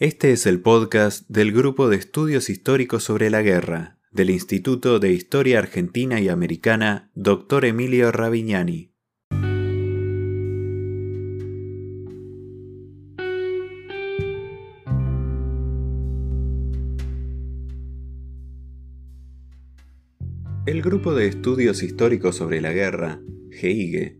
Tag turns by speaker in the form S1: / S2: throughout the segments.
S1: Este es el podcast del Grupo de Estudios Históricos sobre la Guerra del Instituto de Historia Argentina y Americana, Dr. Emilio Ravignani. El Grupo de Estudios Históricos sobre la Guerra, GEIGE,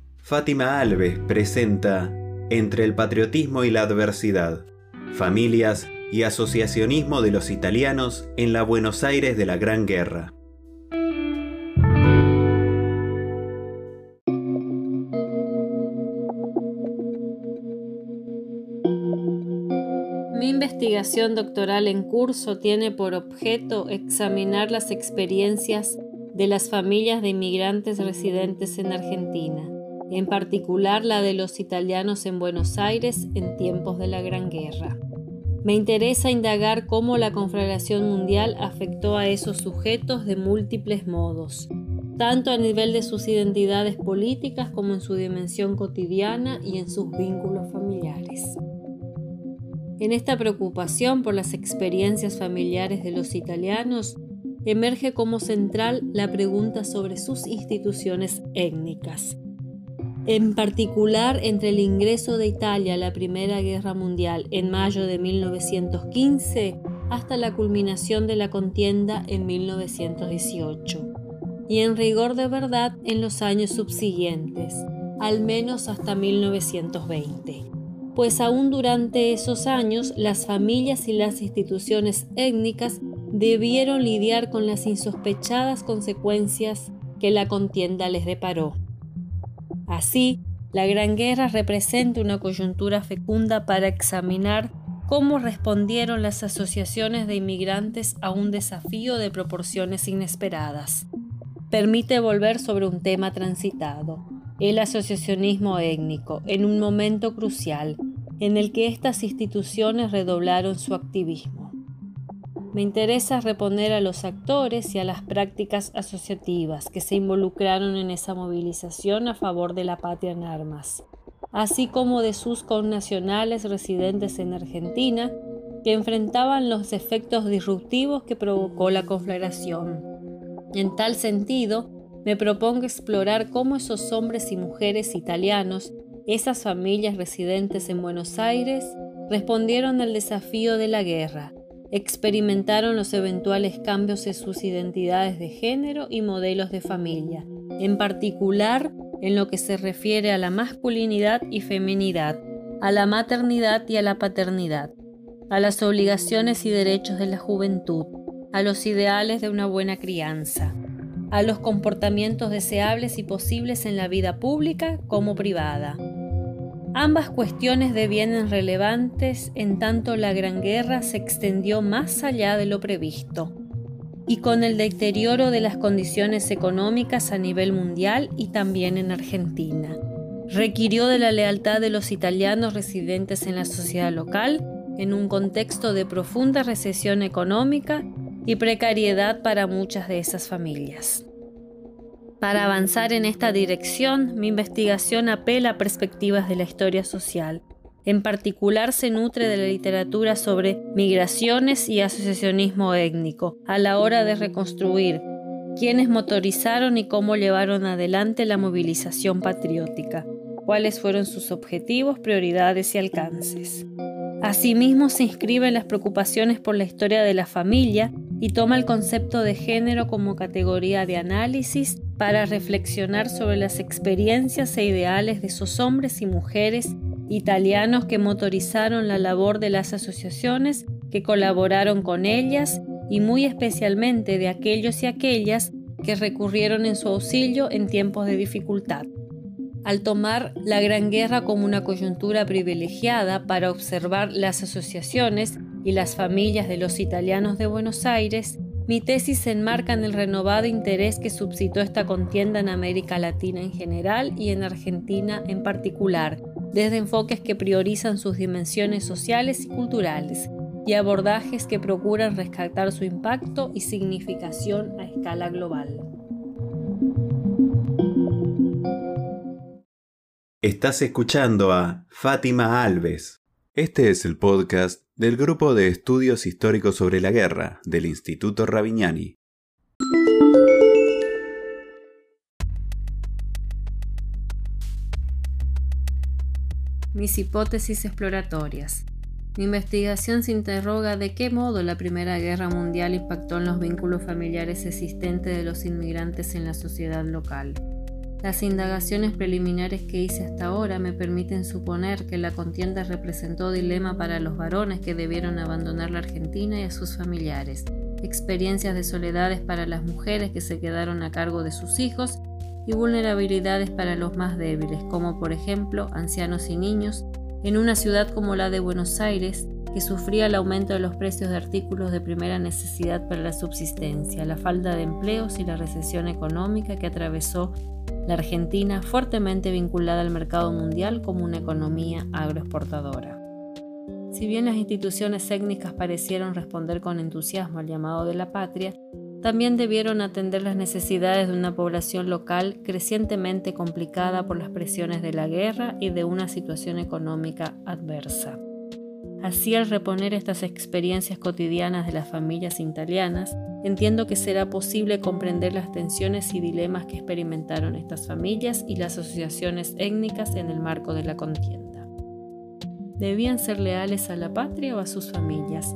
S1: Fátima Alves presenta Entre el patriotismo y la adversidad, familias y asociacionismo de los italianos en la Buenos Aires de la Gran Guerra.
S2: Mi investigación doctoral en curso tiene por objeto examinar las experiencias de las familias de inmigrantes residentes en Argentina en particular la de los italianos en Buenos Aires en tiempos de la Gran Guerra. Me interesa indagar cómo la Confederación Mundial afectó a esos sujetos de múltiples modos, tanto a nivel de sus identidades políticas como en su dimensión cotidiana y en sus vínculos familiares. En esta preocupación por las experiencias familiares de los italianos, emerge como central la pregunta sobre sus instituciones étnicas en particular entre el ingreso de Italia a la Primera Guerra Mundial en mayo de 1915 hasta la culminación de la contienda en 1918, y en rigor de verdad en los años subsiguientes, al menos hasta 1920, pues aún durante esos años las familias y las instituciones étnicas debieron lidiar con las insospechadas consecuencias que la contienda les deparó. Así, la Gran Guerra representa una coyuntura fecunda para examinar cómo respondieron las asociaciones de inmigrantes a un desafío de proporciones inesperadas. Permite volver sobre un tema transitado, el asociacionismo étnico, en un momento crucial en el que estas instituciones redoblaron su activismo. Me interesa reponer a los actores y a las prácticas asociativas que se involucraron en esa movilización a favor de la patria en armas, así como de sus connacionales residentes en Argentina que enfrentaban los efectos disruptivos que provocó la conflagración. En tal sentido, me propongo explorar cómo esos hombres y mujeres italianos, esas familias residentes en Buenos Aires, respondieron al desafío de la guerra experimentaron los eventuales cambios en sus identidades de género y modelos de familia, en particular en lo que se refiere a la masculinidad y feminidad, a la maternidad y a la paternidad, a las obligaciones y derechos de la juventud, a los ideales de una buena crianza, a los comportamientos deseables y posibles en la vida pública como privada, Ambas cuestiones devienen relevantes en tanto la Gran Guerra se extendió más allá de lo previsto y con el deterioro de las condiciones económicas a nivel mundial y también en Argentina. Requirió de la lealtad de los italianos residentes en la sociedad local en un contexto de profunda recesión económica y precariedad para muchas de esas familias. Para avanzar en esta dirección, mi investigación apela a perspectivas de la historia social. En particular se nutre de la literatura sobre migraciones y asociacionismo étnico, a la hora de reconstruir quiénes motorizaron y cómo llevaron adelante la movilización patriótica, cuáles fueron sus objetivos, prioridades y alcances. Asimismo se inscribe en las preocupaciones por la historia de la familia y toma el concepto de género como categoría de análisis para reflexionar sobre las experiencias e ideales de esos hombres y mujeres italianos que motorizaron la labor de las asociaciones que colaboraron con ellas y muy especialmente de aquellos y aquellas que recurrieron en su auxilio en tiempos de dificultad. Al tomar la Gran Guerra como una coyuntura privilegiada para observar las asociaciones, y las familias de los italianos de Buenos Aires, mi tesis se enmarca en el renovado interés que suscitó esta contienda en América Latina en general y en Argentina en particular, desde enfoques que priorizan sus dimensiones sociales y culturales, y abordajes que procuran rescatar su impacto y significación a escala global.
S1: Estás escuchando a Fátima Alves. Este es el podcast del Grupo de Estudios Históricos sobre la Guerra del Instituto Ravignani.
S2: Mis hipótesis exploratorias. Mi investigación se interroga de qué modo la Primera Guerra Mundial impactó en los vínculos familiares existentes de los inmigrantes en la sociedad local. Las indagaciones preliminares que hice hasta ahora me permiten suponer que la contienda representó dilema para los varones que debieron abandonar la Argentina y a sus familiares, experiencias de soledades para las mujeres que se quedaron a cargo de sus hijos y vulnerabilidades para los más débiles, como por ejemplo ancianos y niños, en una ciudad como la de Buenos Aires, que sufría el aumento de los precios de artículos de primera necesidad para la subsistencia, la falta de empleos y la recesión económica que atravesó la Argentina fuertemente vinculada al mercado mundial como una economía agroexportadora. Si bien las instituciones étnicas parecieron responder con entusiasmo al llamado de la patria, también debieron atender las necesidades de una población local crecientemente complicada por las presiones de la guerra y de una situación económica adversa. Así, al reponer estas experiencias cotidianas de las familias italianas, entiendo que será posible comprender las tensiones y dilemas que experimentaron estas familias y las asociaciones étnicas en el marco de la contienda. ¿Debían ser leales a la patria o a sus familias?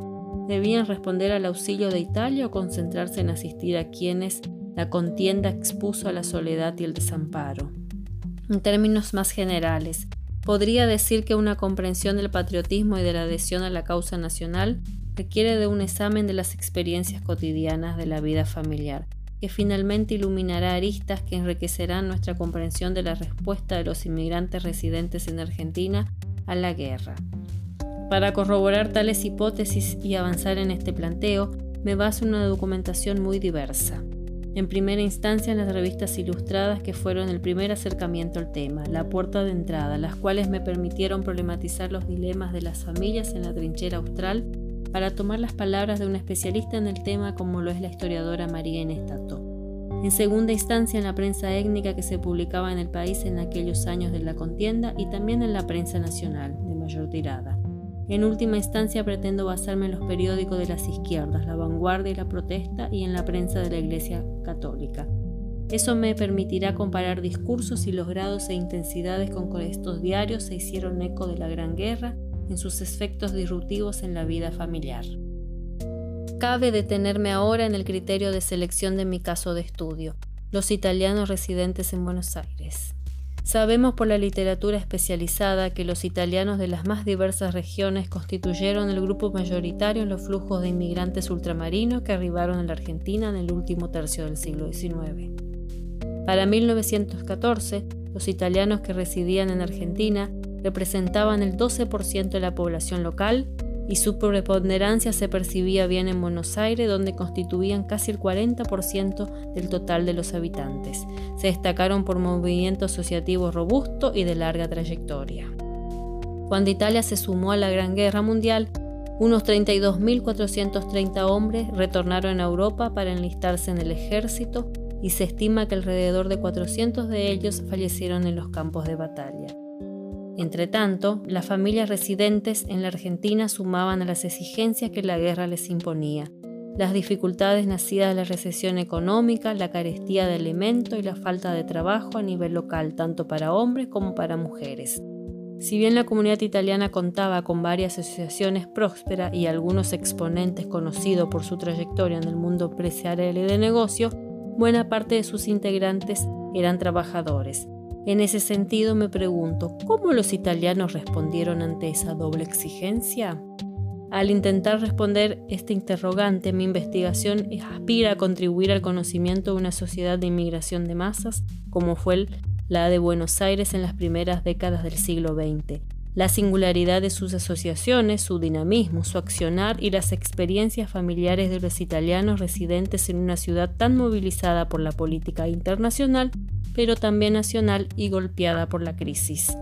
S2: ¿Debían responder al auxilio de Italia o concentrarse en asistir a quienes la contienda expuso a la soledad y el desamparo? En términos más generales, podría decir que una comprensión del patriotismo y de la adhesión a la causa nacional requiere de un examen de las experiencias cotidianas de la vida familiar, que finalmente iluminará aristas que enriquecerán nuestra comprensión de la respuesta de los inmigrantes residentes en Argentina a la guerra. Para corroborar tales hipótesis y avanzar en este planteo, me baso en una documentación muy diversa en primera instancia en las revistas ilustradas que fueron el primer acercamiento al tema, la puerta de entrada, las cuales me permitieron problematizar los dilemas de las familias en la trinchera austral para tomar las palabras de un especialista en el tema como lo es la historiadora María Inestato. En segunda instancia en la prensa étnica que se publicaba en el país en aquellos años de la contienda y también en la prensa nacional, de mayor tirada. En última instancia pretendo basarme en los periódicos de las izquierdas, La Vanguardia y La Protesta y en la prensa de la Iglesia Católica. Eso me permitirá comparar discursos y los grados e intensidades con que estos diarios se hicieron eco de la Gran Guerra en sus efectos disruptivos en la vida familiar. Cabe detenerme ahora en el criterio de selección de mi caso de estudio, los italianos residentes en Buenos Aires. Sabemos por la literatura especializada que los italianos de las más diversas regiones constituyeron el grupo mayoritario en los flujos de inmigrantes ultramarinos que arribaron a la Argentina en el último tercio del siglo XIX. Para 1914, los italianos que residían en Argentina representaban el 12% de la población local y su preponderancia se percibía bien en Buenos Aires, donde constituían casi el 40% del total de los habitantes. Se destacaron por movimiento asociativo robusto y de larga trayectoria. Cuando Italia se sumó a la Gran Guerra Mundial, unos 32.430 hombres retornaron a Europa para enlistarse en el ejército y se estima que alrededor de 400 de ellos fallecieron en los campos de batalla. Entretanto, las familias residentes en la Argentina sumaban a las exigencias que la guerra les imponía, las dificultades nacidas de la recesión económica, la carestía de alimentos y la falta de trabajo a nivel local, tanto para hombres como para mujeres. Si bien la comunidad italiana contaba con varias asociaciones prósperas y algunos exponentes conocidos por su trayectoria en el mundo empresarial y de negocio, buena parte de sus integrantes eran trabajadores, en ese sentido me pregunto, ¿cómo los italianos respondieron ante esa doble exigencia? Al intentar responder este interrogante, mi investigación aspira a contribuir al conocimiento de una sociedad de inmigración de masas, como fue la de Buenos Aires en las primeras décadas del siglo XX, la singularidad de sus asociaciones, su dinamismo, su accionar y las experiencias familiares de los italianos residentes en una ciudad tan movilizada por la política internacional, pero también nacional y golpeada por la crisis.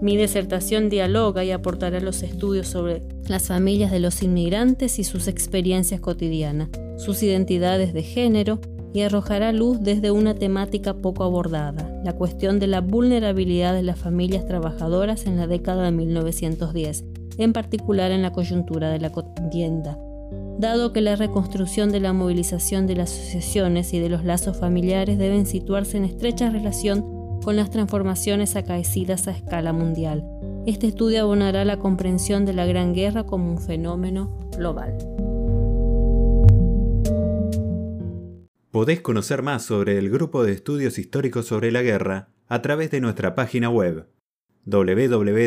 S2: Mi disertación dialoga y aportará los estudios sobre las familias de los inmigrantes y sus experiencias cotidianas, sus identidades de género, y arrojará luz desde una temática poco abordada, la cuestión de la vulnerabilidad de las familias trabajadoras en la década de 1910, en particular en la coyuntura de la contienda. Dado que la reconstrucción de la movilización de las asociaciones y de los lazos familiares deben situarse en estrecha relación con las transformaciones acaecidas a escala mundial. Este estudio abonará la comprensión de la Gran Guerra como un fenómeno global.
S1: Podés conocer más sobre el grupo de estudios históricos sobre la guerra a través de nuestra página web www.gigue.ar.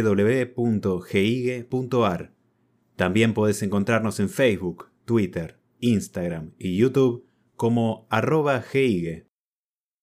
S1: También podés encontrarnos en Facebook, Twitter, Instagram y YouTube como arroba GIGE.